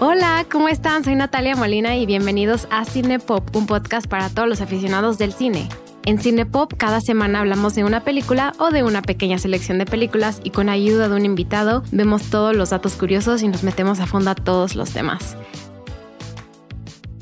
Hola, ¿cómo están? Soy Natalia Molina y bienvenidos a Cinepop, un podcast para todos los aficionados del cine. En Cinepop cada semana hablamos de una película o de una pequeña selección de películas y con ayuda de un invitado vemos todos los datos curiosos y nos metemos a fondo a todos los temas.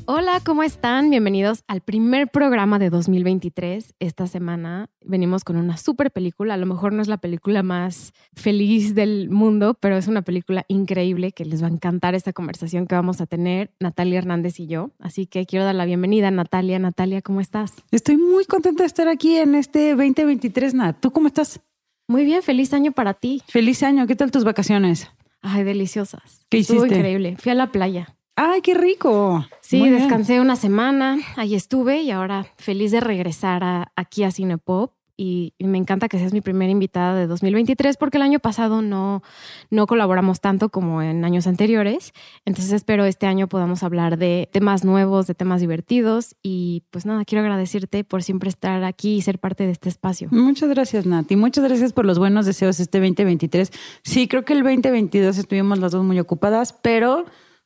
Hola, ¿cómo están? Bienvenidos al primer programa de 2023. Esta semana venimos con una super película. A lo mejor no es la película más feliz del mundo, pero es una película increíble que les va a encantar esta conversación que vamos a tener Natalia Hernández y yo. Así que quiero dar la bienvenida, Natalia. Natalia, ¿cómo estás? Estoy muy contenta de estar aquí en este 2023, Nat. ¿Tú cómo estás? Muy bien, feliz año para ti. Feliz año. ¿Qué tal tus vacaciones? Ay, deliciosas. ¿Qué Estuvo hiciste? increíble. Fui a la playa. ¡Ay, qué rico! Sí, Muy bien. descansé una semana, ahí estuve y ahora feliz de regresar a- aquí a Cinepop. Y, y me encanta que seas mi primera invitada de 2023 porque el año pasado no, no colaboramos tanto como en años anteriores. Entonces espero este año podamos hablar de temas nuevos, de temas divertidos. Y pues nada, quiero agradecerte por siempre estar aquí y ser parte de este espacio. Muchas gracias, Nat. Y muchas gracias por los buenos deseos este 2023. Sí, creo que el 2022 estuvimos las dos muy ocupadas, pero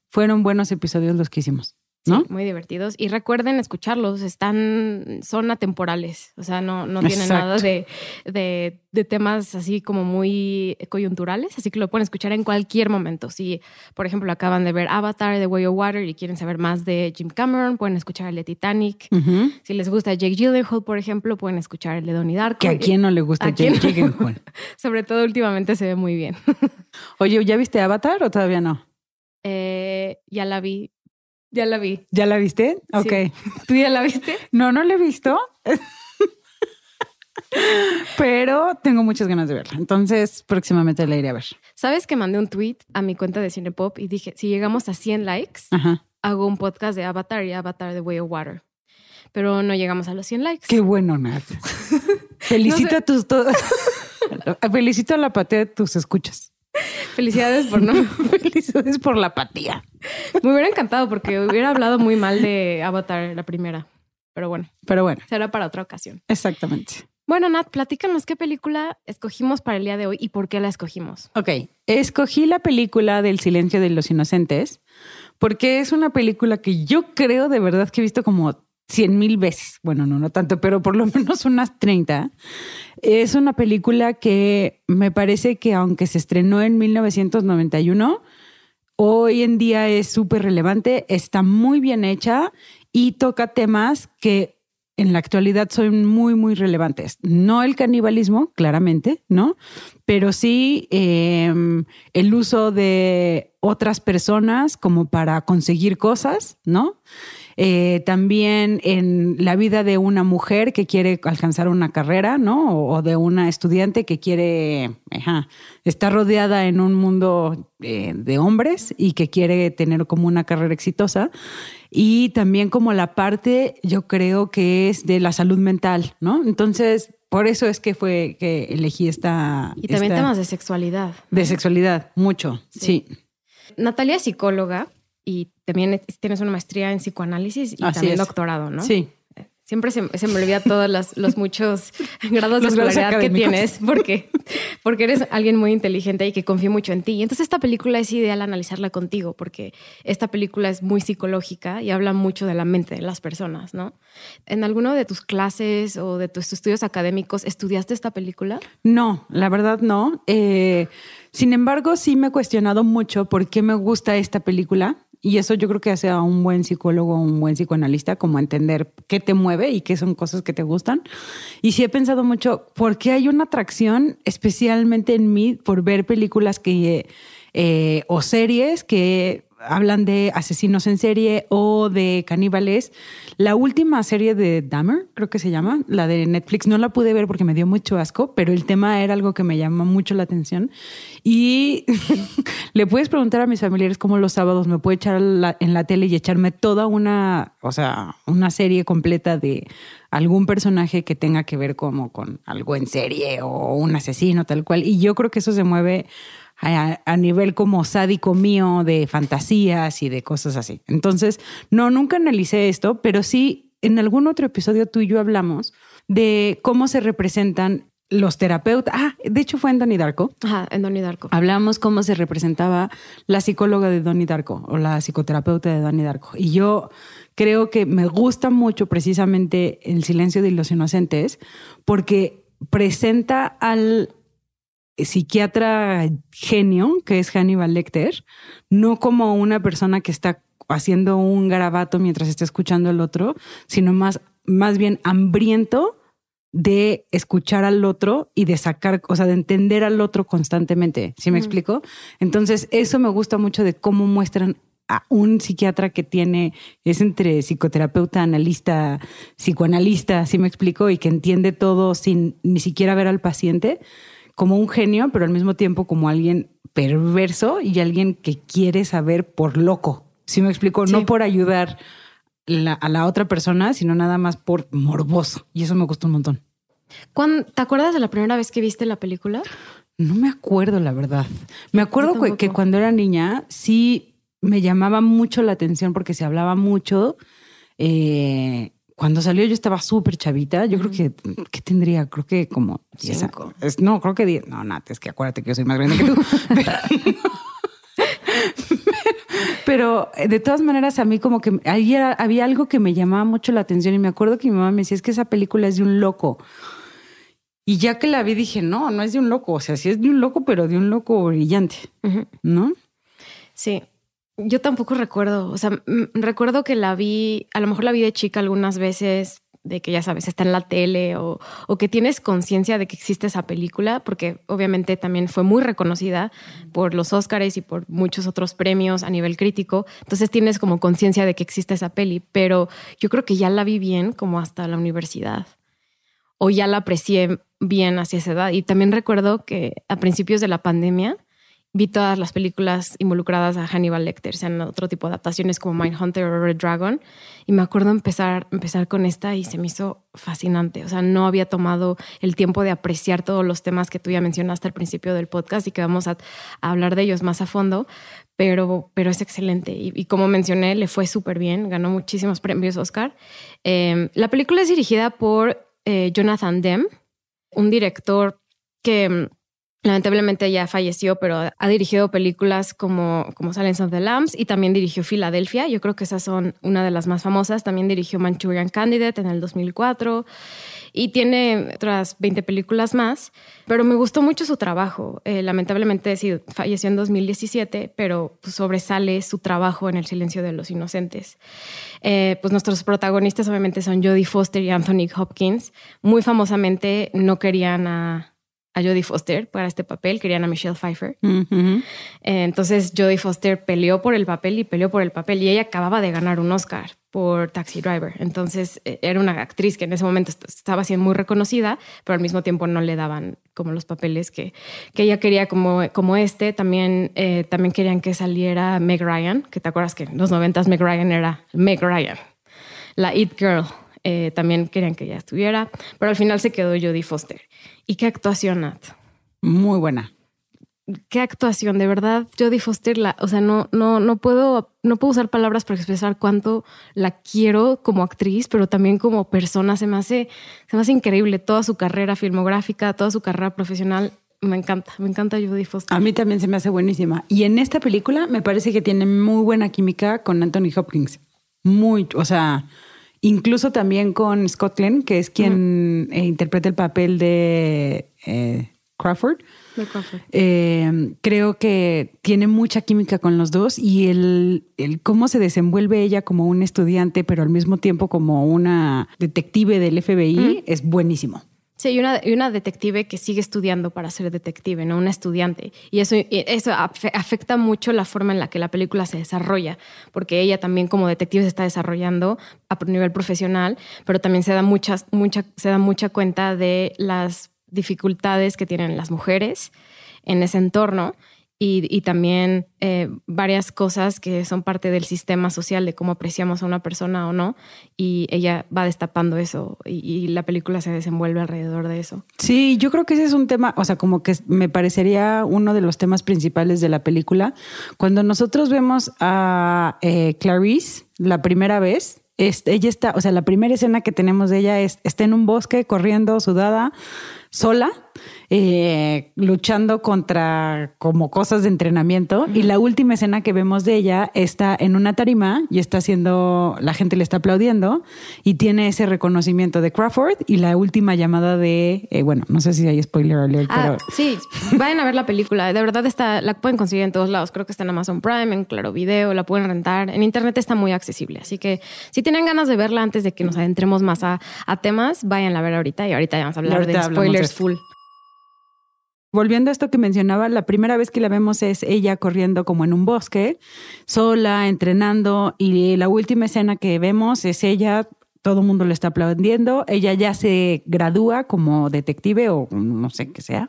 fueron buenos episodios los que hicimos, ¿no? Sí, muy divertidos. Y recuerden escucharlos, están, son atemporales, o sea, no, no tienen Exacto. nada de, de, de temas así como muy coyunturales, así que lo pueden escuchar en cualquier momento. Si, por ejemplo, acaban de ver Avatar, The Way of Water y quieren saber más de Jim Cameron, pueden escuchar el de Titanic. Si les gusta Jake Gyllenhaal, por ejemplo, pueden escuchar el de Donnie Darko. Que a quién no le gusta. Jake Gyllenhaal. Sobre todo últimamente se ve muy bien. Oye, ¿ya viste Avatar o todavía no? Eh, ya la vi, ya la vi. ¿Ya la viste? Sí. Ok. ¿Tú ya la viste? No, no la he visto. Pero tengo muchas ganas de verla. Entonces, próximamente la iré a ver. ¿Sabes que mandé un tweet a mi cuenta de Cinepop y dije, si llegamos a 100 likes, Ajá. hago un podcast de Avatar y Avatar The Way of Water? Pero no llegamos a los 100 likes. Qué bueno, Nat. Felicito No sé. a tus... to- Felicito a la apatía de tus escuchas. Felicidades por no. Felicidades por la apatía. Me hubiera encantado porque hubiera hablado muy mal de Avatar la primera. Pero bueno, Pero bueno, será para otra ocasión. exactamente. Bueno, Nat, platícanos qué película escogimos para el día de hoy y por qué la escogimos. Ok, escogí la película del silencio de los inocentes porque es una película que yo creo de verdad que he visto como cien mil veces. Bueno, no, no tanto, pero por lo menos unas 30. Es una película que me parece que aunque se estrenó en 1991, hoy en día es súper relevante, está muy bien hecha y toca temas que en la actualidad son muy, muy relevantes. No el canibalismo, claramente, ¿no? Pero sí eh, el uso de otras personas como para conseguir cosas, ¿no? Eh, también en la vida de una mujer que quiere alcanzar una carrera, ¿no? O, o de una estudiante que quiere ajá, estar rodeada en un mundo eh, de hombres y que quiere tener como una carrera exitosa. Y también como la parte, yo creo que es de la salud mental, ¿no? Entonces, por eso es que fue que elegí esta... Y también esta- temas de sexualidad. de sexualidad, mucho, sí. Natalia es psicóloga y también es- tienes una maestría en psicoanálisis y Así también es. doctorado, ¿no? Sí. Siempre se, se me olvida todos los, los muchos grados de Los escolaridad que tienes porque, porque eres alguien muy inteligente y que confío mucho en ti. Y entonces esta película es ideal analizarla contigo porque esta película es muy psicológica y habla mucho de la mente de las personas, ¿no? ¿En alguno de tus clases o de tus estudios académicos estudiaste esta película? No, la verdad no. Eh, sin embargo, sí me he cuestionado mucho por qué me gusta esta película. Y eso yo creo que hace a un buen psicólogo, un buen psicoanalista, como entender qué te mueve y qué son cosas que te gustan. Y sí he pensado mucho, ¿por qué hay una atracción especialmente en mí por ver películas que, eh, o series que hablan de asesinos en serie o de caníbales. La última serie de Dahmer, creo que se llama, la de Netflix, no la pude ver porque me dio mucho asco, pero el tema era algo que me llama mucho la atención. Y le puedes preguntar a mis familiares cómo los sábados me puedo echar la- en la tele y echarme toda una, o sea, una serie completa de algún personaje que tenga que ver como con algo en serie o un asesino tal cual. Y yo creo que eso se mueve a, a nivel como sádico mío de fantasías y de cosas así. Entonces, no, nunca analicé esto, pero sí en algún otro episodio tú y yo hablamos de cómo se representan los terapeutas. Ah, de hecho fue en Donnie Darko. Ajá, en Donnie Darko. Hablamos cómo se representaba la psicóloga de Donnie Darko o la psicoterapeuta de Donnie Darko. Y yo creo que me gusta mucho precisamente El silencio de los inocentes porque presenta al psiquiatra genio, que es Hannibal Lecter, no como una persona que está haciendo un garabato mientras está escuchando al otro, sino más, más bien hambriento de escuchar al otro y de sacar, o sea, de entender al otro constantemente. ¿Sí me explico? Entonces, eso me gusta mucho de cómo muestran a un psiquiatra que tiene, es entre psicoterapeuta, analista, psicoanalista, ¿sí me explico? Y que entiende todo sin ni siquiera ver al paciente como un genio, pero al mismo tiempo como alguien perverso y alguien que quiere saber por loco. ¿Sí me explico? No por ayudar a la otra persona, sino nada más por morboso. Y eso me gustó un montón. ¿Te acuerdas de la primera vez que viste la película? No me acuerdo, la verdad. Me acuerdo que, cuando era niña sí me llamaba mucho la atención porque se hablaba mucho. Eh, cuando salió yo estaba súper chavita. Yo creo que, ¿qué tendría? Creo que como Cinco. no, creo que 10. No, Nat, es que acuérdate que yo soy más grande que tú. Pero eh, de todas maneras, a mí como que había, había algo que me llamaba mucho la atención y me acuerdo que mi mamá me decía, es que esa película es de un loco. Y ya que la vi dije, no, no es de un loco, o sea, sí es de un loco, pero de un loco brillante, ¿no? Sí, yo tampoco recuerdo, o sea, recuerdo que la vi, a lo mejor la vi de chica algunas veces, de que ya sabes, está en la tele o, que tienes conciencia de que existe esa película, porque obviamente también fue muy reconocida por los Oscars y por muchos otros premios a nivel crítico. Entonces tienes como conciencia de que existe esa peli, pero yo creo que ya la vi bien como hasta la universidad o ya la aprecié bien hacia esa edad. Y también recuerdo que a principios de la pandemia, vi todas las películas involucradas a Hannibal Lecter, sean otro tipo de adaptaciones como Mindhunter o Red Dragon. Y me acuerdo empezar, empezar con esta y se me hizo fascinante. O sea, no había tomado el tiempo de apreciar todos los temas que tú ya mencionaste al principio del podcast y que vamos a, hablar de ellos más a fondo, pero, pero es excelente. Y, como mencioné, le fue súper bien, ganó muchísimos premios Oscar. Em, la película es dirigida por eh, Jonathan Demme, un director que Lamentablemente ya falleció, pero ha dirigido películas como, como Silence of the Lambs y también dirigió Filadelfia. Yo creo que esas son una de las más famosas. También dirigió Manchurian Candidate en el 2004 y tiene otras 20 películas más. Pero me gustó mucho su trabajo. Eh, lamentablemente sí, falleció en 2017, pero pues, sobresale su trabajo en El silencio de los inocentes. Eh, pues nuestros protagonistas obviamente son Jodie Foster y Anthony Hopkins. Muy famosamente no querían a a Jodie Foster para este papel, querían a Michelle Pfeiffer. Eh, entonces Jodie Foster peleó por el papel y peleó por el papel y ella acababa de ganar un Oscar por Taxi Driver. Entonces eh, era una actriz que en ese momento estaba siendo muy reconocida, pero al mismo tiempo no le daban como los papeles que, que ella quería como, como este. También, eh, también querían que saliera Meg Ryan, que te acuerdas que en los noventas Meg Ryan era Meg Ryan, la It Girl. También querían que ella estuviera, pero al final se quedó Jodie Foster. ¿Y qué actuación, Nat? Muy buena. Qué actuación, de verdad. Jodie Foster, la, o sea, no, no, no puedo, no puedo usar palabras para expresar cuánto la quiero como actriz, pero también como persona. Se me hace, se me hace increíble toda su carrera filmográfica, toda su carrera profesional. Me encanta, me encanta Jodie Foster. A mí también se me hace buenísima. Y en esta película me parece que tiene muy buena química con Anthony Hopkins. Muy, o sea, Incluso también con Scott Glenn, que es quien eh, interpreta el papel de eh, Crawford. Eh, creo que tiene mucha química con los dos y el, cómo se desenvuelve ella como un estudiante, pero al mismo tiempo como una detective del FBI, es buenísimo. Sí, y una, una detective que sigue estudiando para ser detective, ¿no? Una estudiante. Y eso, eso afecta mucho la forma en la que la película se desarrolla, porque ella también como detective se está desarrollando a nivel profesional, pero también se da, muchas, mucha, se da mucha cuenta de las dificultades que tienen las mujeres en ese entorno y, también eh, varias cosas que son parte del sistema social de cómo apreciamos a una persona o no. Y ella va destapando eso y, la película se desenvuelve alrededor de eso. Sí, yo creo que ese es un tema, o sea, como que me parecería uno de los temas principales de la película. Cuando nosotros vemos a eh, Clarice la primera vez, Este, ella está, o sea, la primera escena que tenemos de ella es, está en un bosque corriendo, sudada, sola, eh, luchando contra como cosas de entrenamiento. Y la última escena que vemos de ella está en una tarima y está haciendo, la gente le está aplaudiendo y tiene ese reconocimiento de Crawford y la última llamada de, eh, bueno, no sé si hay spoiler alert, Ah, pero sí, vayan a ver la película. De verdad está, la pueden conseguir en todos lados. Creo que está en Amazon Prime, en Claro Video, la pueden rentar. En internet está muy accesible. Así que si tienen ganas de verla antes de que nos adentremos más a, a temas, vayan a ver ahorita y ahorita ya vamos a hablar ahorita de spoilers full. Volviendo a esto que mencionaba, la primera vez que la vemos es ella corriendo como en un bosque, sola, entrenando, y la última escena que vemos es ella, todo el mundo le está aplaudiendo, ella ya se gradúa como detective o no sé qué sea,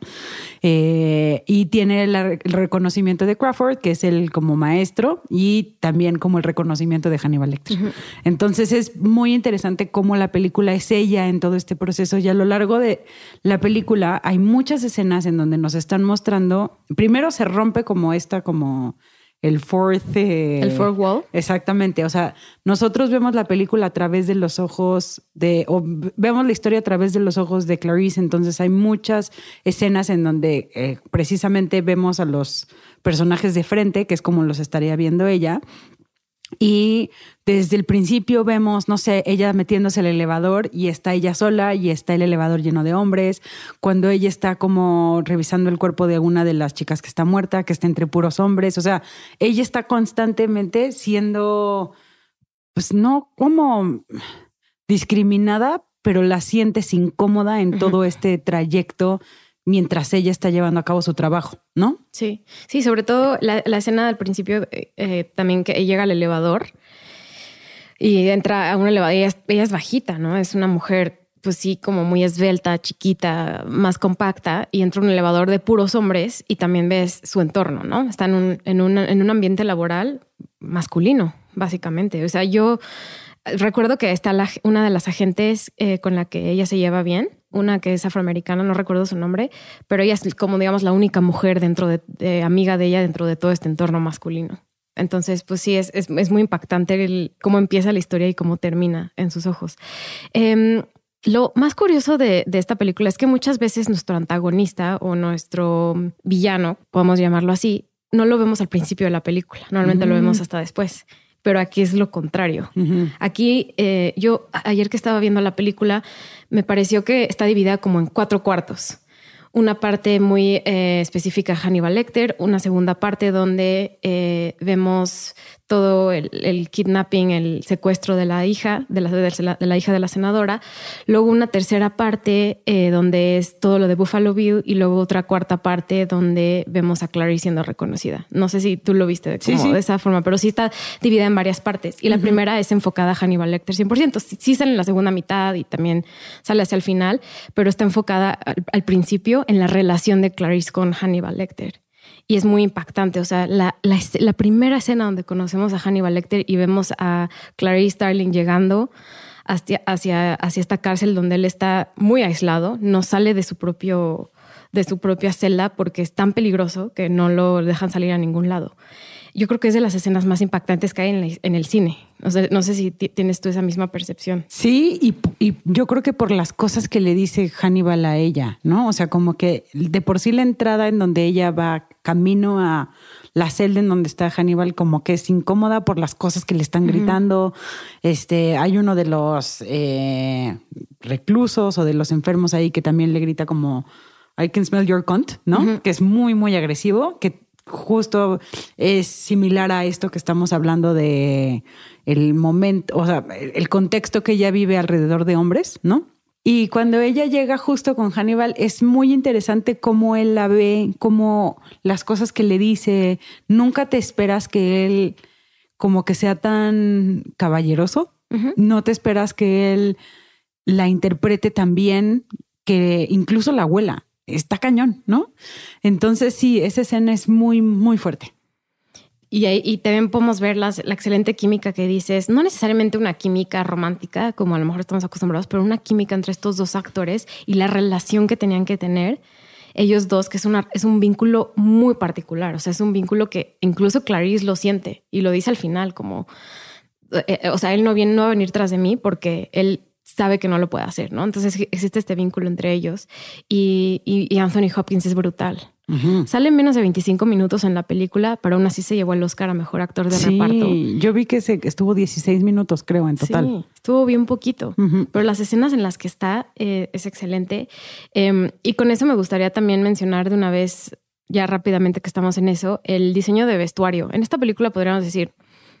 eh, y tiene el reconocimiento de Crawford, que es el como maestro, y también como el reconocimiento de Hannibal Lecter. Entonces es muy interesante cómo la película es ella en todo este proceso y a lo largo de la película hay muchas escenas en donde nos están mostrando, primero se rompe como esta, como el fourth... eh, El fourth wall. Exactamente, o sea, nosotros vemos la película a través de los ojos de, o vemos la historia a través de los ojos de Clarice, entonces hay muchas escenas en donde eh, precisamente vemos a los personajes de frente, que es como los estaría viendo ella, y desde el principio vemos, no sé, ella metiéndose al elevador y está ella sola y está el elevador lleno de hombres. Cuando ella está como revisando el cuerpo de una de las chicas que está muerta, que está entre puros hombres. O sea, ella está constantemente siendo, pues no como discriminada, pero la sientes incómoda en todo este trayecto mientras ella está llevando a cabo su trabajo, ¿no? Sí, sí, sobre todo la, escena del principio, eh, eh, también que llega al elevador y entra a un elevador. Ella es, bajita, ¿no? Es una mujer, pues sí, como muy esbelta, chiquita, más compacta, y entra un elevador de puros hombres y también ves su entorno, ¿no? Está en un, en un, en un ambiente laboral masculino, básicamente. O sea, yo recuerdo que está la- una de las agentes eh, con la que ella se lleva bien, una que es afroamericana, no recuerdo su nombre, pero ella es como, digamos, la única mujer dentro de, de- amiga de ella dentro de todo este entorno masculino. Entonces, pues sí, es, es, es muy impactante el, cómo empieza la historia y cómo termina en sus ojos. Em, lo más curioso de, de esta película es que muchas veces nuestro antagonista o nuestro villano, podemos llamarlo así, no lo vemos al principio de la película. Normalmente lo Mm. vemos hasta después. Pero aquí es lo contrario. Aquí, eh, yo ayer que estaba viendo la película, me pareció que está dividida como en cuatro cuartos. Una parte muy eh, específica a Hannibal Lecter, una segunda parte donde eh, vemos todo el, el kidnapping, el secuestro de la hija, de la, de la- hija de la senadora. Luego una tercera parte eh, donde es todo lo de Buffalo Bill y luego otra cuarta parte donde vemos a Clarice siendo reconocida. No sé si tú lo viste de, Sí, como sí. de esa forma, pero sí está dividida en varias partes. Y la primera es enfocada a Hannibal Lecter 100%. Sí, sí sale en la segunda mitad y también sale hacia el final, pero está enfocada al, al principio en la relación de Clarice con Hannibal Lecter. Y es muy impactante. O sea, la, primera escena donde conocemos a Hannibal Lecter y vemos a Clarice Starling llegando hacia, hacia, hacia esta cárcel donde él está muy aislado, no sale de su propio de su propia celda porque es tan peligroso que no lo dejan salir a ningún lado. Yo creo que es de las escenas más impactantes que hay en, la- en el cine. O sea, no sé si ti- tienes tú esa misma percepción. Sí, y, y yo creo que por las cosas que le dice Hannibal a ella, ¿no? O sea, como que de por sí la entrada en donde ella va camino a la celda en donde está Hannibal, como que es incómoda por las cosas que le están gritando. Este, hay uno de los eh, reclusos o de los enfermos ahí que también le grita como I can smell your cunt, ¿no? Que es muy, muy agresivo, que justo es similar a esto que estamos hablando de el momento, o sea, el contexto que ella vive alrededor de hombres, ¿no? Y cuando ella llega justo con Hannibal, es muy interesante cómo él la ve, cómo las cosas que le dice, nunca te esperas que él como que sea tan caballeroso, no te esperas que él la interprete tan bien que incluso la abuela está cañón, ¿no? Entonces sí, esa escena es muy, muy fuerte. Y, también podemos ver la excelente química que dices, no necesariamente una química romántica, como a lo mejor estamos acostumbrados, pero una química entre estos dos actores y la relación que tenían que tener ellos dos, que es, una, es un vínculo muy particular. O sea, es un vínculo que incluso Clarice lo siente y lo dice al final, como eh, o sea, él no viene no va a venir tras de mí porque él sabe que no lo puede hacer, ¿no? Entonces existe este vínculo entre ellos y, y, Anthony Hopkins es brutal. Sale menos de 25 minutos en la película, pero aún así se llevó el Oscar a Mejor Actor de sí, Reparto. yo vi que se, estuvo 16 minutos, creo, en total. Sí, estuvo bien poquito, pero las escenas en las que está eh, es excelente. Em, y con eso me gustaría también mencionar de una vez, ya rápidamente que estamos en eso, el diseño de vestuario. En esta película podríamos decir,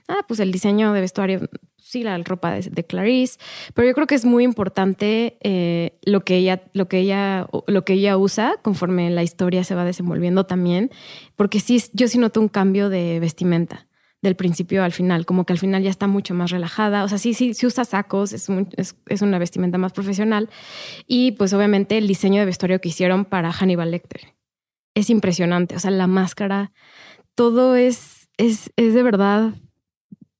ah, pues el diseño de vestuario, sí, la ropa de, Clarice, pero yo creo que es muy importante eh, lo que ella, lo que ella, lo que ella usa conforme la historia se va desenvolviendo también, porque sí, yo sí noto un cambio de vestimenta del principio al final, como que al final ya está mucho más relajada, o sea, sí, sí, sí usa sacos, es, es, una vestimenta más profesional y pues obviamente el diseño de vestuario que hicieron para Hannibal Lecter es impresionante, o sea, la máscara, todo es, es, es de verdad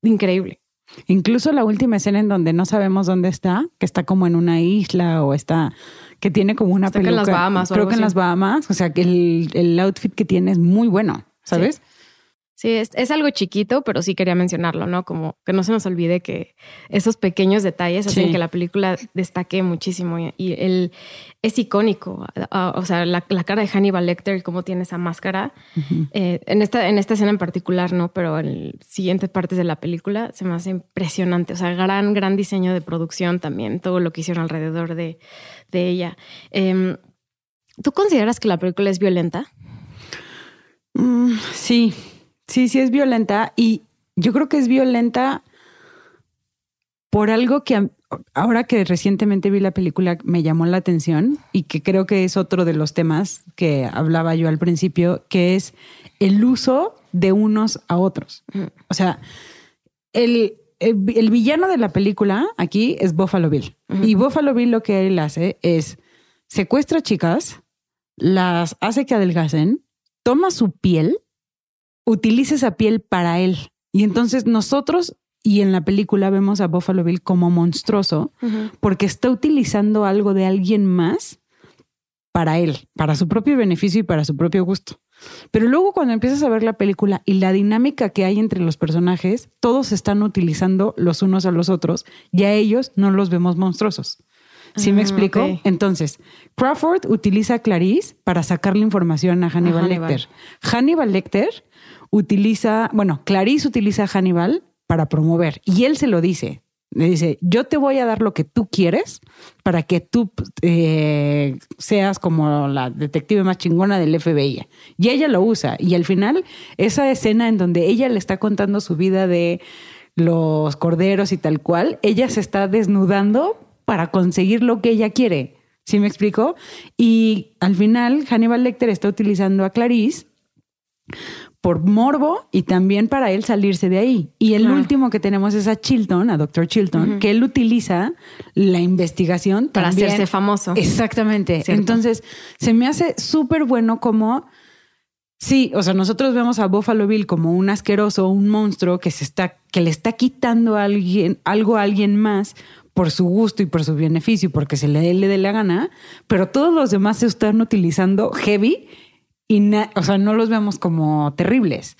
increíble. Incluso la última escena en donde no sabemos dónde está, que está como en una isla o está, que tiene como una está en las Bahamas. creo que en las Bahamas. O sea, que el, el outfit que tiene es muy bueno, ¿sabes? Sí, es, algo chiquito, pero sí quería mencionarlo, ¿no? Como que no se nos olvide que esos pequeños detalles hacen que la película destaque muchísimo y, él es icónico. O sea, la, cara de Hannibal Lecter, cómo tiene esa máscara. Eh, en, esta, en esta escena en particular, no, pero en siguientes partes de la película se me hace impresionante. O sea, gran, gran diseño de producción también, todo lo que hicieron alrededor de, ella. Em, ¿Tú consideras que la película es violenta? Mm, sí, Sí, sí es violenta y yo creo que es violenta por algo que ahora que recientemente vi la película me llamó la atención y que creo que es otro de los temas que hablaba yo al principio, que es el uso de unos a otros. O sea, el, el, villano de la película aquí es Buffalo Bill. Y Buffalo Bill lo que él hace es secuestra chicas, las hace que adelgacen, toma su piel utiliza esa piel para él. Y entonces nosotros, y en la película vemos a Buffalo Bill como monstruoso, porque está utilizando algo de alguien más para él, para su propio beneficio y para su propio gusto. Pero luego cuando empiezas a ver la película y la dinámica que hay entre los personajes, todos están utilizando los unos a los otros y a ellos no los vemos monstruosos. ¿Sí me ah, explico? Entonces, Crawford utiliza a Clarice para sacarle información a Hannibal, Lecter. Hannibal Lecter utiliza, bueno, Clarice utiliza a Hannibal para promover y él se lo dice. Le dice, yo te voy a dar lo que tú quieres para que tú eh, seas como la detective más chingona del FBI. Y ella lo usa. Y al final, esa escena en donde ella le está contando su vida de los corderos y tal cual, ella se está desnudando para conseguir lo que ella quiere. ¿Sí me explico? Y al final, Hannibal Lecter está utilizando a Clarice por morbo y también para él salirse de ahí. Y el último que tenemos es a Chilton, a Dr. Chilton, que él utiliza la investigación para hacerse famoso. Exactamente. Entonces, se me hace súper bueno como Sí, o sea, nosotros vemos a Buffalo Bill como un asqueroso, un monstruo que se está, que le está quitando a alguien, algo a alguien más por su gusto y por su beneficio, porque se le, le dé la gana, pero todos los demás se están utilizando heavy y o sea, no los vemos como terribles.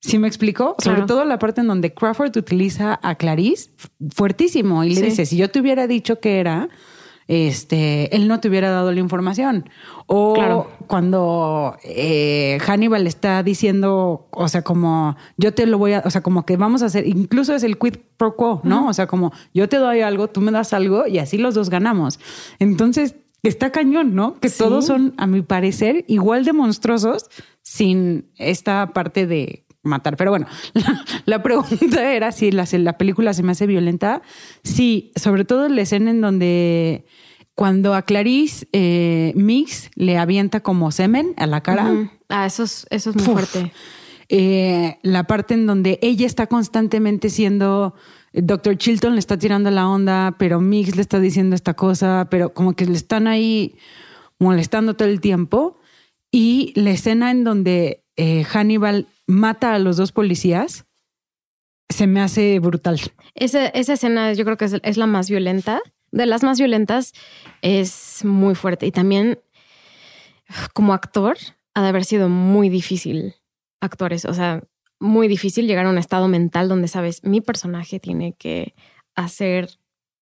¿Sí me explico? Sobre todo la parte en donde Crawford utiliza a Clarice fuertísimo y le dice, si yo te hubiera dicho que era, este, él no te hubiera dado la información. O cuando eh, Hannibal está diciendo, o sea, como yo te lo voy a, o sea, como que vamos a hacer, incluso es el quid pro quo, ¿no? O sea, como yo te doy algo, tú me das algo y así los dos ganamos. Entonces, está cañón, ¿no? Que todos son, a mi parecer, igual de monstruosos sin esta parte de matar. Pero bueno, la, pregunta era si la, la, película se me hace violenta. Sí, sobre todo la escena en donde cuando a Clarice eh, Mix le avienta como semen a la cara. Ah, eso es, eso es muy fuerte. Eh, la parte en donde ella está constantemente siendo Dr. Chilton le está tirando la onda, pero Mix le está diciendo esta cosa, pero como que le están ahí molestando todo el tiempo. Y la escena en donde eh, Hannibal mata a los dos policías se me hace brutal. Esa, escena yo creo que es, la más violenta. De las más violentas es muy fuerte. Y también como actor ha de haber sido muy difícil actuar eso. O sea, muy difícil llegar a un estado mental donde sabes, mi personaje tiene que hacer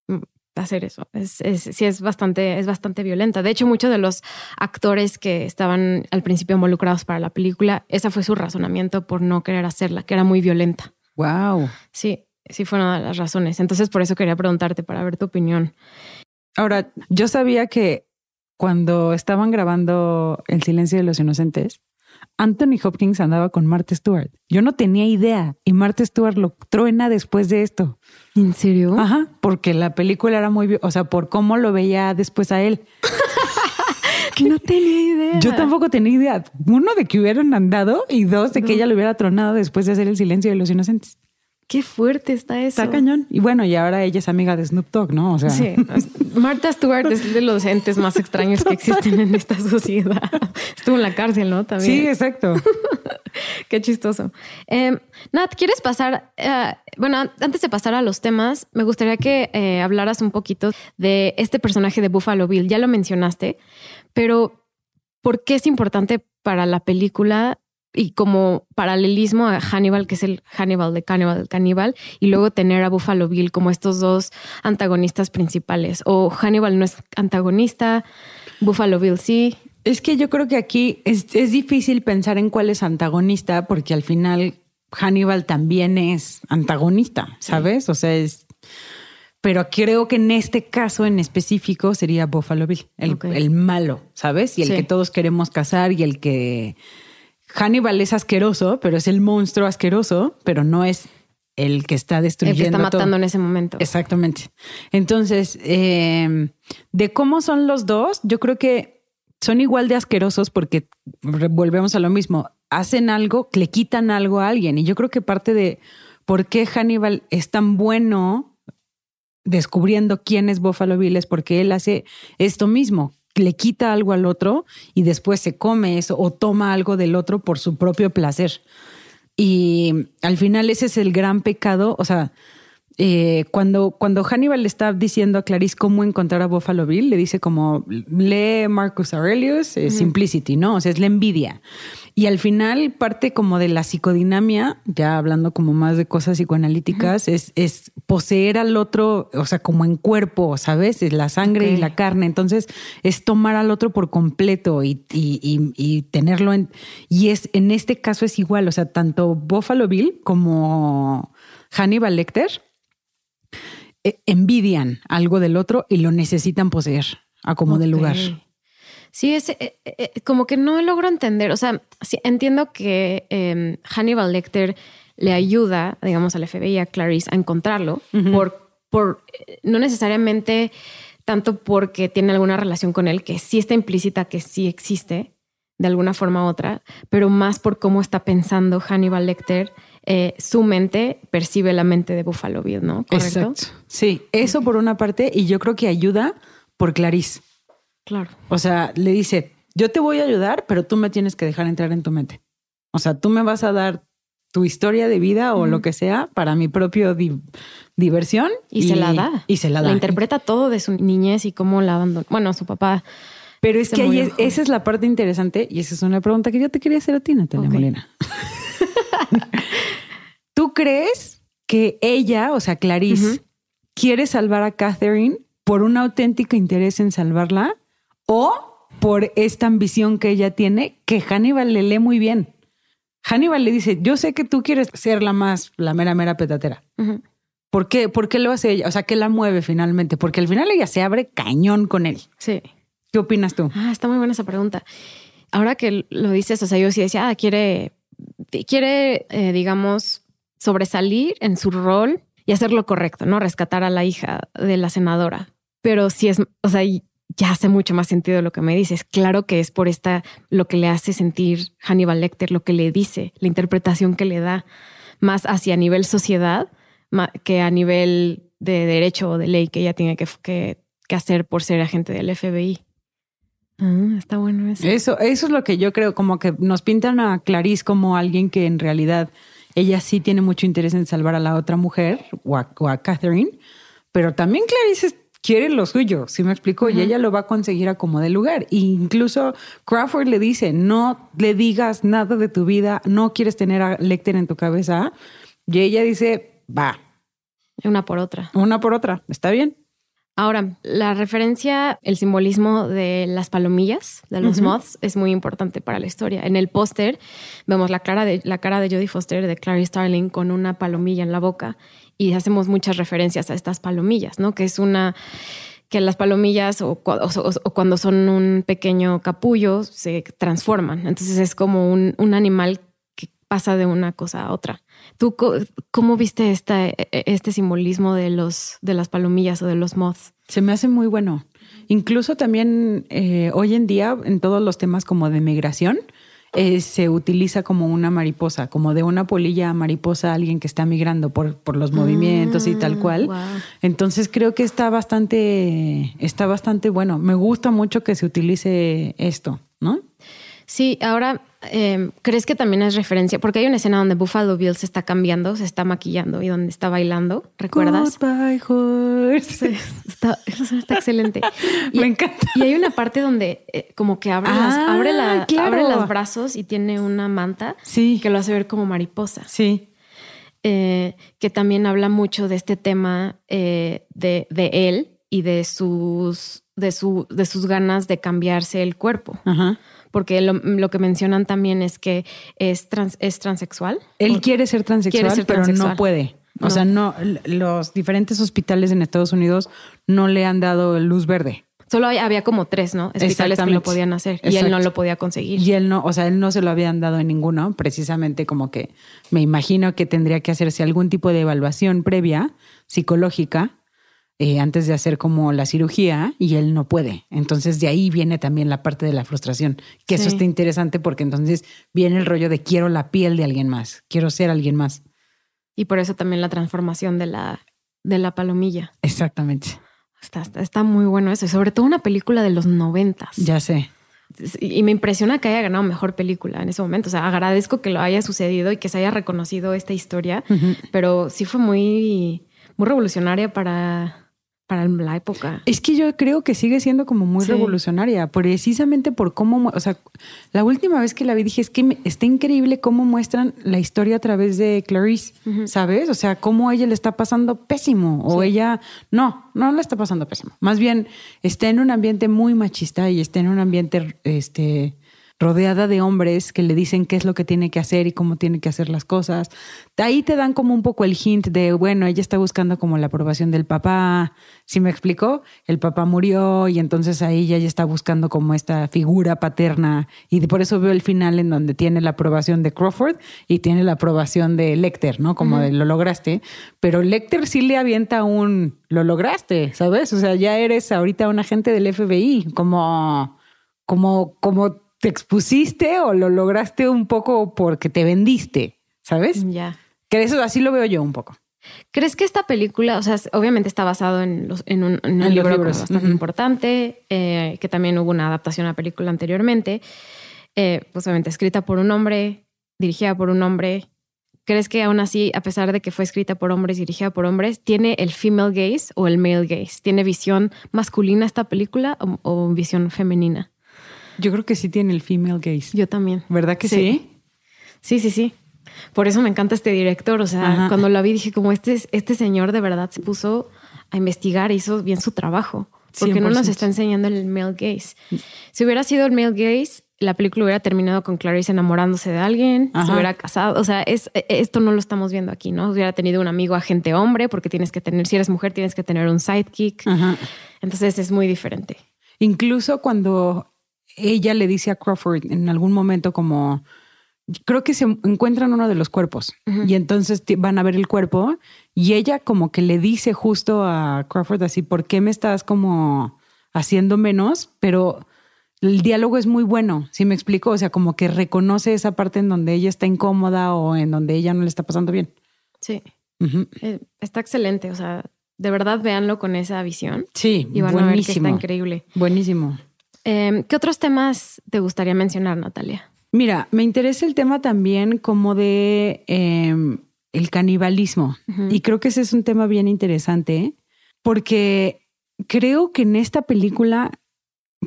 mm, hacer eso. Es, es, sí, es bastante, es bastante violenta. De hecho, muchos de los actores que estaban al principio involucrados para la película, ese fue su razonamiento por no querer hacerla, que era muy violenta. Wow. Sí, sí fue una de las razones. Entonces, por eso quería preguntarte para ver tu opinión. Ahora, yo sabía que cuando estaban grabando El silencio de los inocentes, Anthony Hopkins andaba con Martha Stewart. Yo no tenía idea y Martha Stewart lo truena después de esto. ¿En serio? Ajá, porque la película era muy, o sea, por cómo lo veía después a él. no tenía idea. Yo tampoco tenía idea. Uno de que hubieran andado y dos de que ella lo hubiera tronado después de hacer el silencio de los inocentes. Qué fuerte está eso. Está cañón. Y bueno, y ahora ella es amiga de Snoop Dogg, ¿no? O sea. Sí. Martha Stewart es de los entes más extraños que existen en esta sociedad. Estuvo en la cárcel, ¿no? También. Sí, exacto. Qué chistoso. Eh, Nat, ¿quieres pasar? Eh, bueno, antes de pasar a los temas, me gustaría que eh, hablaras un poquito de este personaje de Buffalo Bill. Ya lo mencionaste, pero ¿por qué es importante para la película y como paralelismo a Hannibal, que es el Hannibal de Cannibal Cannibal, y luego tener a Buffalo Bill como estos dos antagonistas principales. O Hannibal no es antagonista, Buffalo Bill sí. Es que yo creo que aquí es, difícil pensar en cuál es antagonista, porque al final Hannibal también es antagonista, ¿sabes? O sea, es. Pero creo que en este caso en específico sería Buffalo Bill, el, malo, ¿sabes? Y el que todos queremos cazar y el que Hannibal es asqueroso, pero es el monstruo asqueroso, pero no es el que está destruyendo. El que está matando en ese momento. Exactamente. Entonces, eh, de cómo son los dos, yo creo que son igual de asquerosos porque volvemos a lo mismo. Hacen algo, le quitan algo a alguien. Y yo creo que parte de por qué Hannibal es tan bueno descubriendo quién es Buffalo Bill es porque él hace esto mismo, le quita algo al otro y después se come eso o toma algo del otro por su propio placer. Y al final ese es el gran pecado, o sea, eh, cuando, cuando Hannibal le está diciendo a Clarice cómo encontrar a Buffalo Bill, le dice como, lee Marcus Aurelius, eh, Simplicity, ¿no? O sea, es la envidia. Y al final parte como de la psicodinamia, ya hablando como más de cosas psicoanalíticas, es, es poseer al otro, o sea, como en cuerpo, ¿sabes? Es la sangre y la carne. Entonces es tomar al otro por completo y, y, y, tenerlo en... Y es en este caso es igual, o sea, tanto Buffalo Bill como Hannibal Lecter eh, envidian algo del otro y lo necesitan poseer a como del lugar. Sí, es eh, eh, como que no logro entender. O sea, entiendo que em, Hannibal Lecter le ayuda, digamos, al FBI, a Clarice, a encontrarlo, por, por no necesariamente tanto porque tiene alguna relación con él, que sí está implícita, que sí existe de alguna forma u otra, pero más por cómo está pensando Hannibal Lecter eh, su mente percibe la mente de Buffalo Bill, ¿no? ¿Correcto? Exacto. Sí, eso por una parte, y yo creo que ayuda por Clarice. Claro. O sea, le dice, yo te voy a ayudar, pero tú me tienes que dejar entrar en tu mente. O sea, tú me vas a dar tu historia de vida o lo que sea para mi propio diversión. Y, se la da. Y se la da. La interpreta todo de su niñez y cómo la abandonó. Bueno, su papá. Pero es que ahí esa es la parte interesante y esa es una pregunta que yo te quería hacer a ti, Natalia Molina. ¿Tú crees que ella, o sea, Clarice, quiere salvar a Catherine por un auténtico interés en salvarla o por esta ambición que ella tiene que Hannibal le lee muy bien? Hannibal le dice, yo sé que tú quieres ser la más, la mera, mera petatera. ¿Por qué? ¿Por qué lo hace ella? O sea, ¿qué la mueve finalmente? Porque al final ella se abre cañón con él. Sí. ¿Qué opinas tú? Ah, está muy buena esa pregunta. Ahora que lo dices, o sea, yo sí decía, ah, quiere, quiere, eh, digamos, sobresalir en su rol y hacer lo correcto, ¿no? Rescatar a la hija de la senadora. Pero si es, o sea, ya hace mucho más sentido lo que me dices. Claro que es por esta, lo que le hace sentir Hannibal Lecter, lo que le dice, la interpretación que le da más hacia nivel sociedad que a nivel de derecho o de ley que ella tiene que, que, hacer por ser agente del FBI. Ah, está bueno eso. Eso, es lo que yo creo, como que nos pintan a Clarice como alguien que en realidad ella sí tiene mucho interés en salvar a la otra mujer o a, Catherine, pero también Clarice quiere lo suyo, ¿sí me explico? Y ella lo va a conseguir a como de lugar. E incluso Crawford le dice, no le digas nada de tu vida, no quieres tener a Lecter en tu cabeza. Y ella dice, va. Una por otra. Una por otra, está bien. Ahora, la referencia, el simbolismo de las palomillas, de los moths, es muy importante para la historia. En el póster vemos la cara, de, la cara de Jodie Foster, de Clary Starling, con una palomilla en la boca y hacemos muchas referencias a estas palomillas, ¿no? Que es una que las palomillas o, cuando son un pequeño capullo se transforman. Entonces es como un, un animal que pasa de una cosa a otra. ¿Tú cómo viste esta, e, e, este simbolismo de, los, de las palomillas o de los moths? Se me hace muy bueno. Incluso también eh, hoy en día, en todos los temas como de migración, eh, se utiliza como una mariposa, como de una polilla a mariposa alguien que está migrando por, por los movimientos y tal ah, cual. Entonces creo que está bastante, está bastante bueno. Me gusta mucho que se utilice esto, ¿no? Sí, ahora, em, ¿crees que también es referencia? Porque hay una escena donde Buffalo Bill se está cambiando, se está maquillando y donde está bailando, ¿recuerdas? Goodbye, horse. está, excelente. Y, Me encanta. Y hay una parte donde eh, como que abre, las, ah, abre, la, abre los brazos y tiene una manta sí. que lo hace ver como mariposa. Sí. Eh, que también habla mucho de este tema eh, de, de él y de sus, de, su, de sus ganas de cambiarse el cuerpo. Ajá porque lo, que mencionan también es que es, trans, es transexual. Él quiere ser transexual, pero no puede. O sea, no, los diferentes hospitales en Estados Unidos no le han dado luz verde. Solo había como tres, ¿no? Hospitales que lo podían hacer y él no lo podía conseguir. Y él no, o sea, él no se lo habían dado en ninguno, precisamente como que me imagino que tendría que hacerse algún tipo de evaluación previa psicológica eh, antes de hacer como la cirugía y él no puede. Entonces de ahí viene también la parte de la frustración, que eso está interesante porque entonces viene el rollo de quiero la piel de alguien más, quiero ser alguien más. Y por eso también la transformación de la, de la palomilla. Exactamente. Está, está, muy bueno eso, y sobre todo una película de los noventas. Ya sé. Y me impresiona que haya ganado mejor película en ese momento. O sea, agradezco que lo haya sucedido y que se haya reconocido esta historia, pero sí fue muy, muy revolucionaria para, para la época. Es que yo creo que sigue siendo como muy revolucionaria, precisamente por cómo, o sea, la última vez que la vi dije, es que está increíble cómo muestran la historia a través de Clarice, ¿sabes? O sea, cómo ella le está pasando pésimo o ella, no, no le está pasando pésimo. Más bien, está en un ambiente muy machista y está en un ambiente, este, rodeada de hombres que le dicen qué es lo que tiene que hacer y cómo tiene que hacer las cosas. Ahí te dan como un poco el hint de, bueno, ella está buscando como la aprobación del papá. ¿Sí me explicó? El papá murió y entonces ahí ella ya está buscando como esta figura paterna y por eso veo el final en donde tiene la aprobación de Crawford y tiene la aprobación de Lecter, ¿no? Como de lo lograste. Pero Lecter sí le avienta un, lo lograste, ¿sabes? O sea, ya eres ahorita un agente del FBI, como, como, como te expusiste o lo lograste un poco porque te vendiste, ¿sabes? Ya. Que eso así lo veo yo un poco. ¿Crees que esta película, o sea, obviamente está basado en, los, en un, libro bastante importante, eh, que también hubo una adaptación a la película anteriormente, eh, pues obviamente escrita por un hombre, dirigida por un hombre. ¿Crees que aún así, a pesar de que fue escrita por hombres, dirigida por hombres, tiene el female gaze o el male gaze? ¿Tiene visión masculina esta película o visión femenina? Yo creo que sí tiene el female gaze. Yo también. ¿Verdad que sí? Sí, sí, sí. Por eso me encanta este director. O sea, cuando lo vi dije como este, este señor de verdad se puso a investigar, hizo bien su trabajo. Porque no nos está enseñando el male gaze. Si hubiera sido el male gaze, la película hubiera terminado con Clarice enamorándose de alguien, se hubiera casado. O sea, es, esto no lo estamos viendo aquí, ¿no? Hubiera tenido un amigo agente hombre, porque tienes que tener, si eres mujer, tienes que tener un sidekick. Entonces es muy diferente. Incluso cuando ella le dice a Crawford en algún momento como, creo que se encuentran uno de los cuerpos y entonces van a ver el cuerpo y ella como que le dice justo a Crawford así, ¿por qué me estás como haciendo menos? Pero el diálogo es muy bueno, ¿sí me explico? O sea, como que reconoce esa parte en donde ella está incómoda o en donde ella no le está pasando bien. Sí. Eh, está excelente, o sea, de verdad véanlo con esa visión. Sí, y van a ver que está increíble. Buenísimo. Em, ¿Qué otros temas te gustaría mencionar, Natalia? Mira, me interesa el tema también como de em, el canibalismo. Y creo que ese es un tema bien interesante porque creo que en esta película,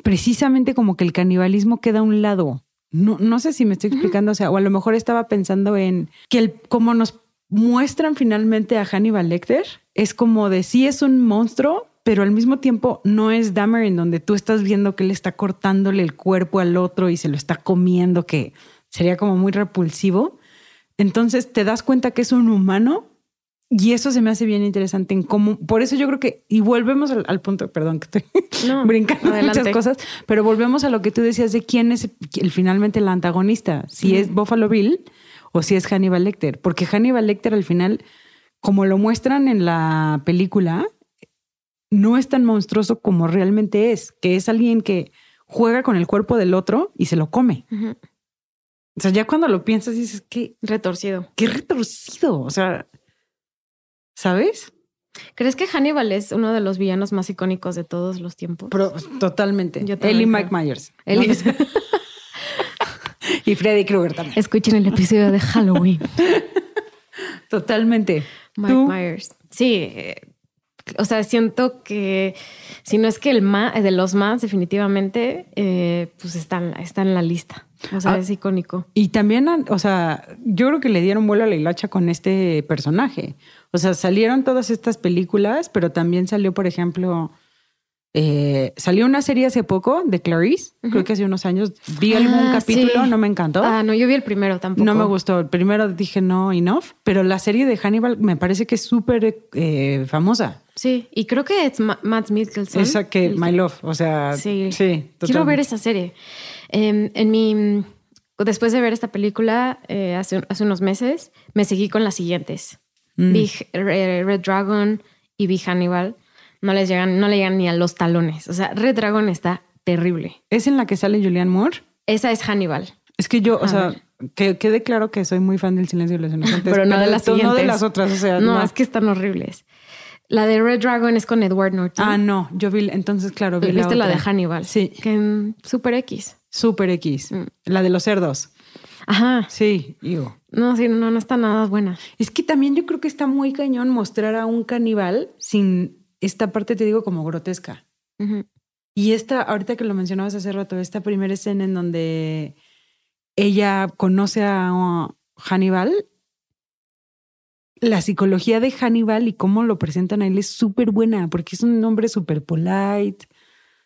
precisamente como que el canibalismo queda a un lado. No, no sé si me estoy explicando, o sea, o a lo mejor estaba pensando en que el, como nos muestran finalmente a Hannibal Lecter, es como de sí es un monstruo, pero al mismo tiempo no es Dahmer en donde tú estás viendo que él está cortándole el cuerpo al otro y se lo está comiendo, que sería como muy repulsivo. Entonces te das cuenta que es un humano y eso se me hace bien interesante en cómo, por eso yo creo que, y volvemos al, punto, perdón que estoy brincando muchas cosas, pero volvemos a lo que tú decías de quién es el, finalmente el antagonista, si es Buffalo Bill o si es Hannibal Lecter, porque Hannibal Lecter al final, como lo muestran en la película, no es tan monstruoso como realmente es, que es alguien que juega con el cuerpo del otro y se lo come. O sea, ya cuando lo piensas dices que... Retorcido. Qué retorcido. O sea, ¿Sabes? ¿Crees que Hannibal es uno de los villanos más icónicos de todos los tiempos? totalmente. Él y Mike Myers. y Freddy Krueger también. Escuchen el episodio de Halloween. totalmente. Mike Myers. Sí. Eh, o sea, siento que si no es que el más, de los más, definitivamente, eh, pues está, está en la lista. O sea, ah, es icónico. Y también, o sea, yo creo que le dieron vuelo a la hilacha con este personaje. O sea, salieron todas estas películas, pero también salió, por ejemplo, eh, salió una serie hace poco de Clarice, creo que hace unos años. Vi algún ah, capítulo, no me encantó. Ah, no, yo vi el primero tampoco. No me gustó. El primero dije no, enough. Pero la serie de Hannibal me parece que es súper eh, famosa. Sí, y creo que es Matt Mikkelsen. Esa que My Love, o sea, sí. sí Quiero ver esa serie. Em, en mi, después de ver esta película eh, hace, hace unos meses, me seguí con las siguientes. Mm. Vi Red Dragon y vi Hannibal. No les llegan, no le llegan ni a los talones. O sea, Red Dragon está terrible. ¿Es en la que sale Julianne Moore? Esa es Hannibal. Es que yo, o sea, que quede claro que soy muy fan del silencio de los inocentes. pero no de las No de las otras, o sea. No, es que están horribles. La de Red Dragon es con Edward Norton. Ah, no, yo vi, entonces claro, vi ¿Viste la, de Hannibal? Sí. Que en Super X. Super X. Mm. La de los cerdos. Ajá. Sí, digo. No, sí, no, no está nada buena. Es que también yo creo que está muy cañón mostrar a un caníbal sin esta parte, te digo, como grotesca. Y esta, ahorita que lo mencionabas hace rato, esta primera escena en donde ella conoce a Hannibal, la psicología de Hannibal y cómo lo presentan a él es súper buena, porque es un hombre súper polite,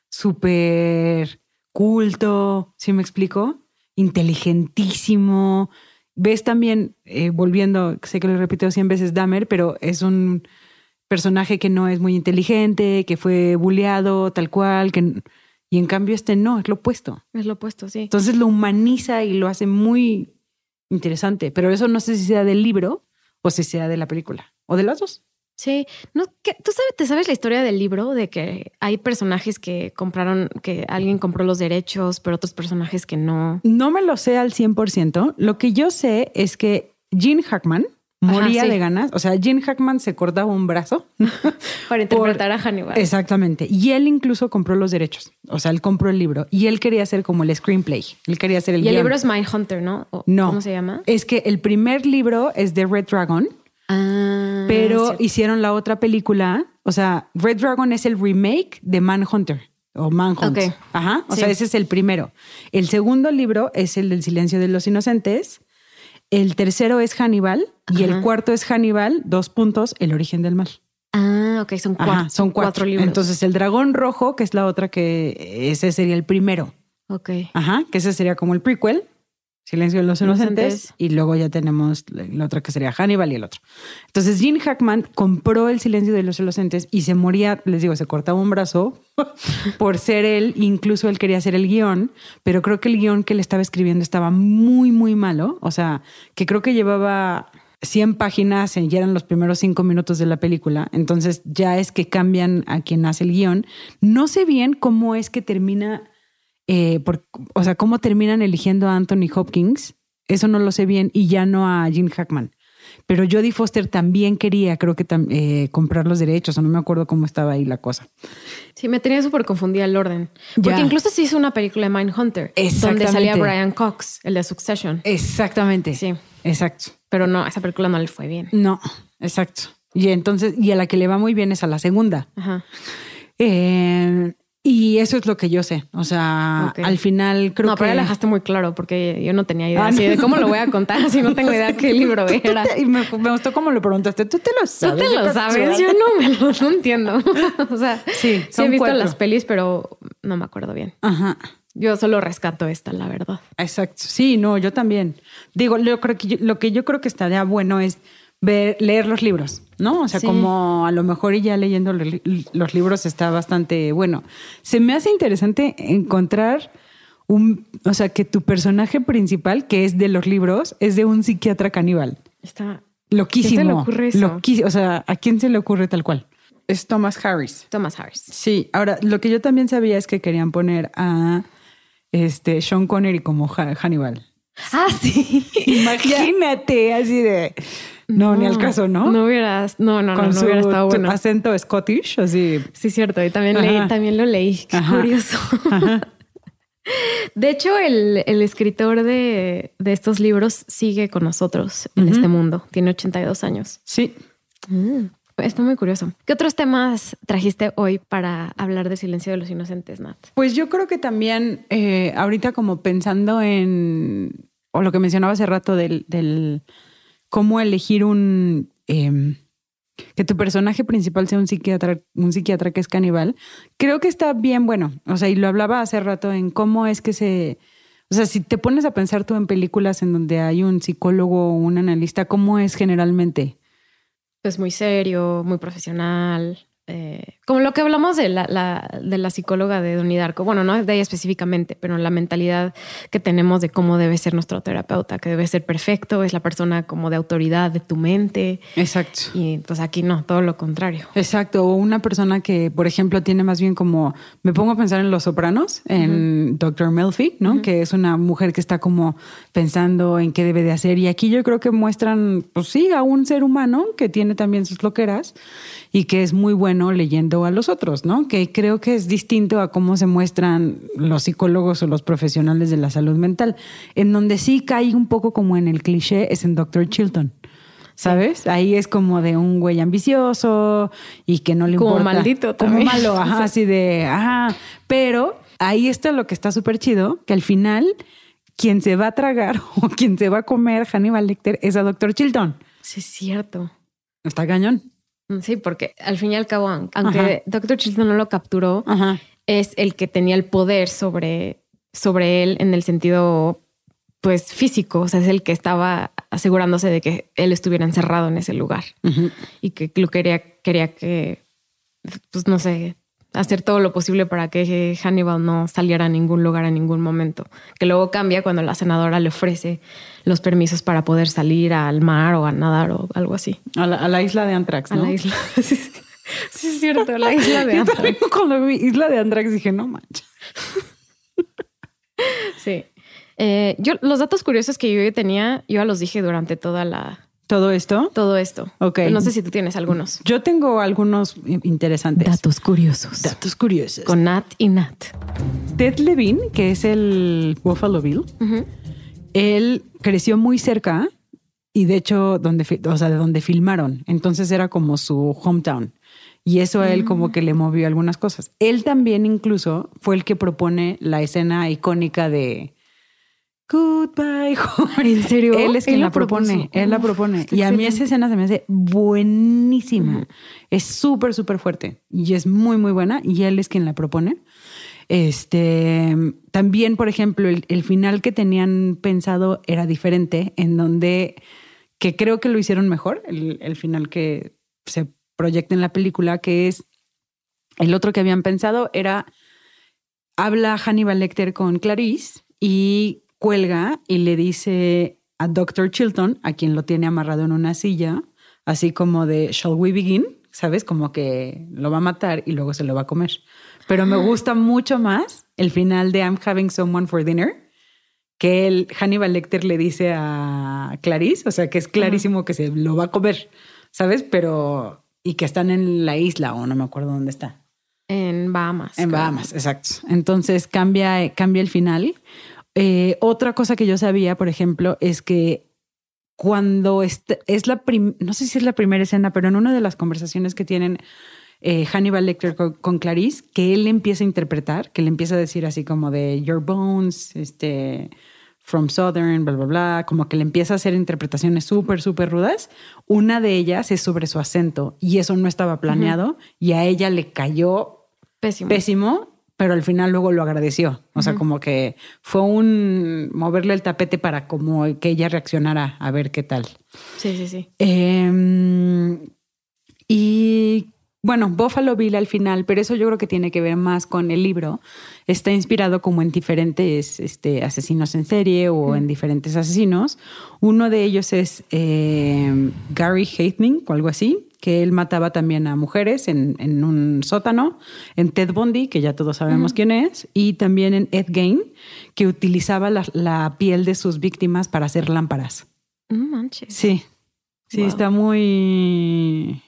súper culto, ¿sí me explico? Inteligentísimo. Ves también, eh, volviendo, sé que lo he repetido cien veces, Dahmer, pero es un personaje que no es muy inteligente, que fue bulleado, tal cual, que, y en cambio este no, es lo opuesto. Es lo opuesto, sí. Entonces lo humaniza y lo hace muy interesante, pero eso no sé si sea del libro o si sea de la película, o de las dos. Sí, no, ¿tú sabes, te sabes la historia del libro de que hay personajes que compraron, que alguien compró los derechos, pero otros personajes que no? No me lo sé al 100%. Lo que yo sé es que Gene Hackman moría de ganas. O sea, Gene Hackman se cortaba un brazo. Para interpretar a Hannibal. Exactamente. Y él incluso compró los derechos. O sea, él compró el libro y él quería hacer como el screenplay. Él quería hacer el Y el libro es Mindhunter, ¿no? no. ¿Cómo se llama? Es que el primer libro es de Red Dragon Ah, pero hicieron la otra película. O sea, Red Dragon es el remake de Manhunter o Manhunt. Ajá. O sea, ese es el primero. El segundo libro es el del Silencio de los Inocentes. El tercero es Hannibal y el cuarto es Hannibal, dos puntos, el origen del mal. Ah, ok, son cuatro. son cuatro. libros. Entonces, el dragón rojo, que es la otra que ese sería el primero. Ok. Ajá, que ese sería como el prequel. Silencio de los inocentes, y luego ya tenemos la otra que sería Hannibal y el otro. Entonces Gene Hackman compró el Silencio de los inocentes y se moría, les digo, se cortaba un brazo por ser él, incluso él quería hacer el guion, pero creo que el guion que le estaba escribiendo estaba muy, muy malo, o sea, que creo que llevaba 100 páginas y eran los primeros cinco minutos de la película, entonces ya es que cambian a quien hace el guion. No sé bien cómo es que termina eh, por, o sea, cómo terminan eligiendo a Anthony Hopkins, eso no lo sé bien, y ya no a Gene Hackman. Pero Jodie Foster también quería, creo que eh, comprar los derechos, o no me acuerdo cómo estaba ahí la cosa. Sí, me tenía súper confundida el orden. Porque incluso se hizo una película de Mindhunter, donde salía Brian Cox, el de Succession. Exactamente. Sí. Exacto. Pero no, esa película no le fue bien. No, exacto. Y entonces, y a la que le va muy bien es a la segunda. Ajá. Eh, y eso es lo que yo sé. O sea, al final creo no, que. pero ya lo dejaste muy claro porque yo no tenía idea Ah, así no. de cómo lo voy a contar si no tengo idea qué libro Tú- tú era. te- y me, me gustó cómo lo preguntaste. Tú te lo Tú sabes. te yo lo sabes, yo no me lo no entiendo. o sea, Sí, sí he visto cuatro. las pelis, pero no me acuerdo bien. Ajá. Yo solo rescato esta, la verdad. Exacto. Sí, no, yo también. Digo, yo creo que yo- lo que yo creo que estaría bueno es ver, leer los libros, ¿no? O sea, Sí. como a lo mejor y ya leyendo los li- los libros está bastante bueno. Se me hace interesante encontrar un, o sea, que tu personaje principal, que es de los libros, es de un psiquiatra caníbal. Está Loquísimo. ¿Quién se le ocurre eso? Loquí- o sea, ¿a quién se le ocurre tal cual? Es Thomas Harris. Thomas Harris. Sí, ahora lo que yo también sabía es que querían poner a este Sean Connery como Ha- Hannibal. Ah, sí. Imagínate, así de. No, ni al caso, ¿no? No hubieras, no, no, no, no su hubiera estado bueno. acento Scottish, así. Sí, cierto. Y también Ajá. leí, también lo leí. Qué Ajá. curioso. De hecho, el, el escritor de, de estos libros sigue con nosotros en este mundo. Tiene 82 años. Sí. Mm, Está muy curioso. ¿Qué otros temas trajiste hoy para hablar de Silencio de los Inocentes, Nat? Pues yo creo que también eh, ahorita como pensando en, o lo que mencionaba hace rato del, del cómo elegir un, eh, que tu personaje principal sea un psiquiatra, un psiquiatra que es caníbal, creo que está bien bueno. O sea, y lo hablaba hace rato en cómo es que se, o sea, si te pones a pensar tú en películas en donde hay un psicólogo o un analista, ¿cómo es generalmente? Pues muy serio, muy profesional. Eh, como lo que hablamos de la, la- de la psicóloga de Donnie Darko. Bueno, no de ella específicamente, pero la mentalidad que tenemos de cómo debe ser nuestro terapeuta, que debe ser perfecto, es la persona como de autoridad de tu mente. Exacto. Y pues aquí no, todo lo contrario. Exacto, o una persona que, por ejemplo, tiene más bien como, me pongo a pensar en Los Sopranos, en Dr. Melfi, ¿no? Que es una mujer que está como pensando en qué debe de hacer. Y aquí yo creo que muestran, pues sí, a un ser humano que tiene también sus loqueras y que es muy bueno leyendo a los otros, ¿no? Que creo que es distinto a cómo se muestran los psicólogos o los profesionales de la salud mental. En donde sí cae un poco como en el cliché es en Dr. Chilton. ¿Sabes? Ahí es como de un güey ambicioso y que no le Como importa. maldito Como también. malo, ajá, así de, ajá. Pero ahí está lo que está súper chido, que al final quien se va a tragar o quien se va a comer Hannibal Lecter es a Dr. Chilton. Sí, es cierto. Está cañón. Sí, porque al fin y al cabo, aun- aunque Dr. Chilton no lo capturó, Ajá. es el que tenía el poder sobre, sobre él en el sentido pues físico, o sea, es el que estaba asegurándose de que él estuviera encerrado en ese lugar y que lo quería, quería que, pues no sé, hacer todo lo posible para que Hannibal no saliera a ningún lugar en ningún momento. Que luego cambia cuando la senadora le ofrece los permisos para poder salir al mar o a nadar o algo así. A, la, a la isla de Antrax, A ¿no? la isla. Sí, sí, es cierto, la isla de Antrax. cuando vi Isla de Antrax dije, no manches. Sí. Eh, yo, los datos curiosos que yo tenía, yo ya los dije durante toda la, Todo esto. todo esto. Ok. No sé si tú tienes algunos. Yo tengo algunos interesantes. curiosos. Datos curiosos. Con Nat y Nat. Ted Levine, que es el Buffalo Bill, él creció muy cerca y de hecho donde, o sea, de donde filmaron. Entonces era como su hometown. Y eso a él como que le movió algunas cosas. Él también incluso fue el que propone la escena icónica de Goodbye. Home". ¿En serio? Él es quien Él la propuso. propone. Él la propone. Y a mí esa escena se me hace buenísima. Es súper, súper fuerte. Y es muy, muy buena. Y él es quien la propone. Este también, por ejemplo, el, el final que tenían pensado era diferente, en donde que creo que lo hicieron mejor, el, el final que se proyecta en la película, que es el otro que habían pensado era habla Hannibal Lecter con Clarice y cuelga y le dice a Dr. Chilton, a quien lo tiene amarrado en una silla, así como de Shall we begin? ¿Sabes? Como que lo va a matar y luego se lo va a comer. Pero me gusta mucho más el final de I'm having someone for dinner, que el Hannibal Lecter le dice a Clarice, o sea que es clarísimo que se lo va a comer, ¿sabes? Pero y que están en la isla o no me acuerdo dónde está. En Bahamas. En. Bahamas, exacto. Entonces cambia, cambia el final. Eh, otra cosa que yo sabía, por ejemplo, es que cuando es la prim- no sé si es la primera escena, pero en una de las conversaciones que tienen eh, Hannibal Lecter con, con, Clarice, que él empieza a interpretar, que le empieza a decir así como de Your Bones, este, From Southern, bla, bla, bla, como que le empieza a hacer interpretaciones súper, súper rudas. Una de ellas es sobre su acento y eso no estaba planeado y a ella le cayó pésimo. pésimo pero al final luego lo agradeció. O sea, como que fue un moverle el tapete para como que ella reaccionara a ver qué tal. Sí, sí, sí. Eh, y bueno, Buffalo Bill al final, pero eso yo creo que tiene que ver más con el libro. Está inspirado como en diferentes este, asesinos en serie o en diferentes asesinos. Uno de ellos es eh, Gary Hathning o algo así, que él mataba también a mujeres en, en, un sótano, en Ted Bundy, que ya todos sabemos quién es, y también en Ed Gain, que utilizaba la, la piel de sus víctimas para hacer lámparas. No manches. Sí, sí, wow. está muy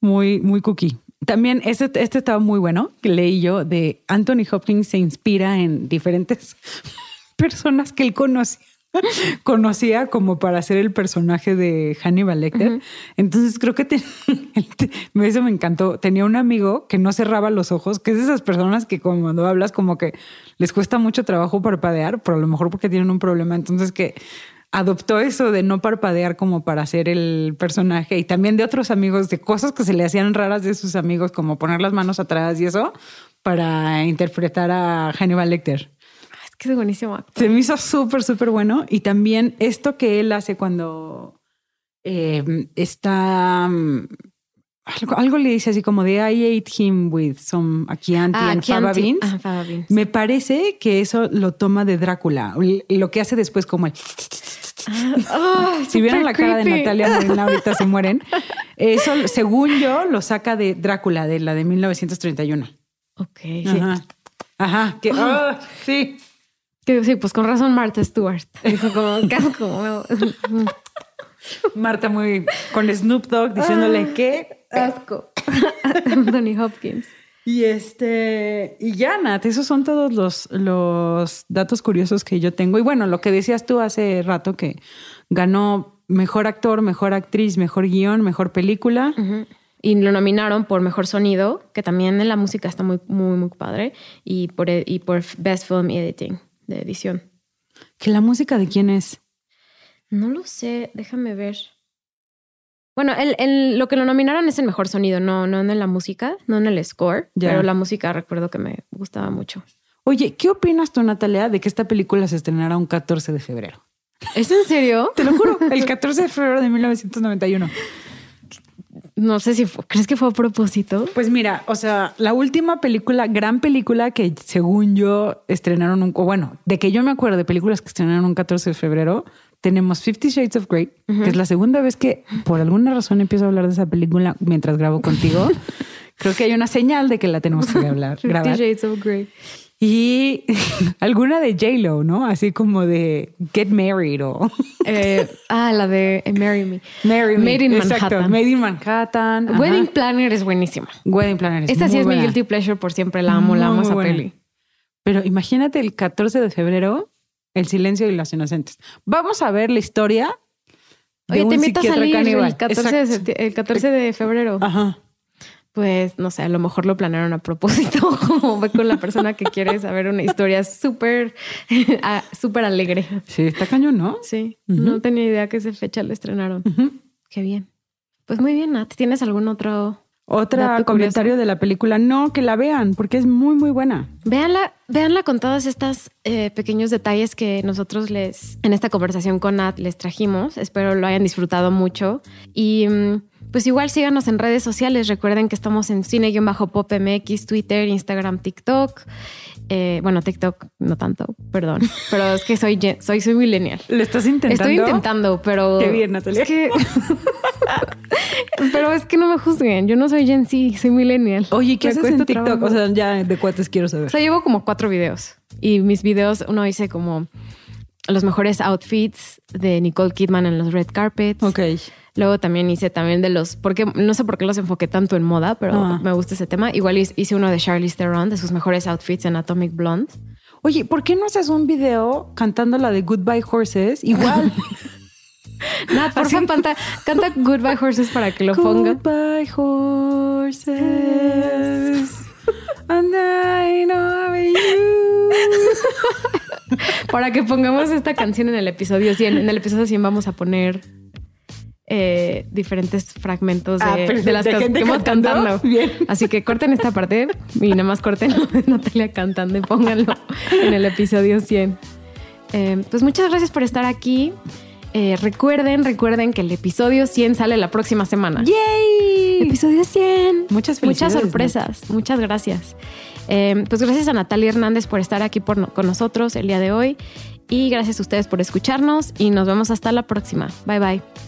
muy, muy cookie. También este, este estaba muy bueno, que leí yo, de Anthony Hopkins se inspira en diferentes personas que él conocía. conocía como para ser el personaje de Hannibal Lecter. Uh -huh. Entonces creo que te, eso me encantó. Tenía un amigo que no cerraba los ojos, que es de esas personas que cuando hablas como que les cuesta mucho trabajo parpadear, pero a lo mejor porque tienen un problema. Entonces que adoptó eso de no parpadear como para ser el personaje y también de otros amigos, de cosas que se le hacían raras de sus amigos, como poner las manos atrás y eso, para interpretar a Hannibal Lecter. Que es buenísimo actor. Se me hizo súper, súper bueno. Y también esto que él hace cuando eh, está... Algo, algo, le dice así como de I ate him with some Chianti ah, and fava beans. Ah, fava beans. Me parece que eso lo toma de Drácula. Lo que hace después como el... Oh, si vieron la cara de Natalia Morena ahorita se mueren. Eso, según yo, lo saca de Drácula, de la de 1931. Ok. Ajá. Sí. Ajá. Que, oh, sí. Que, sí, pues con razón Martha Stewart. Dijo como casco. Marta muy con Snoop Dogg diciéndole ah, que asco. Anthony Hopkins. Y este, y ya, Nat, esos son todos los, los datos curiosos que yo tengo. Y bueno, lo que decías tú hace rato que ganó mejor actor, mejor actriz, mejor guion, mejor película. Uh -huh. Y lo nominaron por mejor sonido, que también en la música está muy, muy, muy padre, y por, y por Best Film Editing, de edición. ¿Que la música de quién es? No lo sé, déjame ver. Bueno, el, el, lo que lo nominaron es el mejor sonido, no, no en la música, no en el score, yeah. pero la música recuerdo que me gustaba mucho. Oye, ¿qué opinas tú, Natalia, de que esta película se estrenara un 14 de febrero? ¿Es en serio? Te lo juro, el 14 de febrero de 1991. No sé si fue, crees que fue a propósito. Pues mira, o sea, la última película, gran película que según yo estrenaron un, o bueno, de que yo me acuerdo de películas que estrenaron un 14 de febrero, tenemos Fifty Shades of Grey, uh -huh. que es la segunda vez que por alguna razón empiezo a hablar de esa película mientras grabo contigo. Creo que hay una señal de que la tenemos que hablar. Fifty. Shades of Grey. Y alguna de J-Lo, ¿no? Así como de Get Married o... Eh, ah, la de Marry Me. Marry Me. Made in Exacto. Manhattan. Made in Manhattan. Ajá. Wedding Planner es buenísima. Wedding Planner es Esta muy sí es buena. mi guilty pleasure por siempre. La amo, Muy, la amo esa buena. peli. Pero imagínate el 14 de febrero, El silencio de los inocentes. Vamos a ver la historia de Oye, un te invitas a salir caníbal. el 14, de, Exacto. septi- el 14 de febrero. Ajá. Pues no sé, a lo mejor lo planearon a propósito, como ve con la persona que quiere saber una historia súper súper alegre. Sí, está cañón, ¿no? Sí, no tenía idea que esa fecha la estrenaron. Ujú. Qué bien. Pues muy bien, Nat. ¿Tienes algún otro? Dato comentario curioso. de la película. No, que la vean, porque es muy, muy buena. Véanla, véanla con todos estos eh, pequeños detalles que nosotros les, en esta conversación con Nat, les trajimos. Espero lo hayan disfrutado mucho. Y mm, pues igual síganos en redes sociales. Recuerden que estamos en cine-pop MX, Twitter, Instagram, TikTok. Eh, bueno, TikTok no tanto, perdón. Pero es que soy, soy, soy millennial. ¿Lo estás intentando? Estoy intentando, pero. Qué bien, Natalia. Es que... pero es que no me juzguen. Yo no soy Gen Z, soy millennial. Oye, ¿qué Me haces en TikTok? trabajo. O sea, ya de cuates quiero saber. O sea, llevo como cuatro videos y mis videos, uno hice como los mejores outfits de Nicole Kidman en los red carpets. ok. Luego también hice también de los, porque no sé por qué los enfoqué tanto en moda, pero Ah. me gusta ese tema. Igual hice- uno de Charlize Theron, de sus mejores outfits en Atomic Blonde. Oye, ¿por qué no haces un video cantando la de Goodbye Horses? Igual. Nat, por favor, canta, canta Goodbye Horses para que lo ponga. Goodbye horses. And I know you. Para que pongamos esta canción en el episodio 100. En el episodio 100 vamos a poner eh, diferentes fragmentos de, Ah, de las ¿De cosas que hemos cantando? Bien. Así que corten esta parte y nada más corten Natalia cantando y pónganlo en el episodio 100. Eh, pues muchas gracias por estar aquí. Eh, recuerden, recuerden que el episodio 100 sale la próxima semana. ¡Yay! Episodio 100. Muchas Muchas sorpresas. Muchas gracias. Eh, pues gracias a Natalia Hernández por estar aquí por no- con nosotros el día de hoy. Y gracias a ustedes por escucharnos. Y nos vemos hasta la próxima. Bye bye.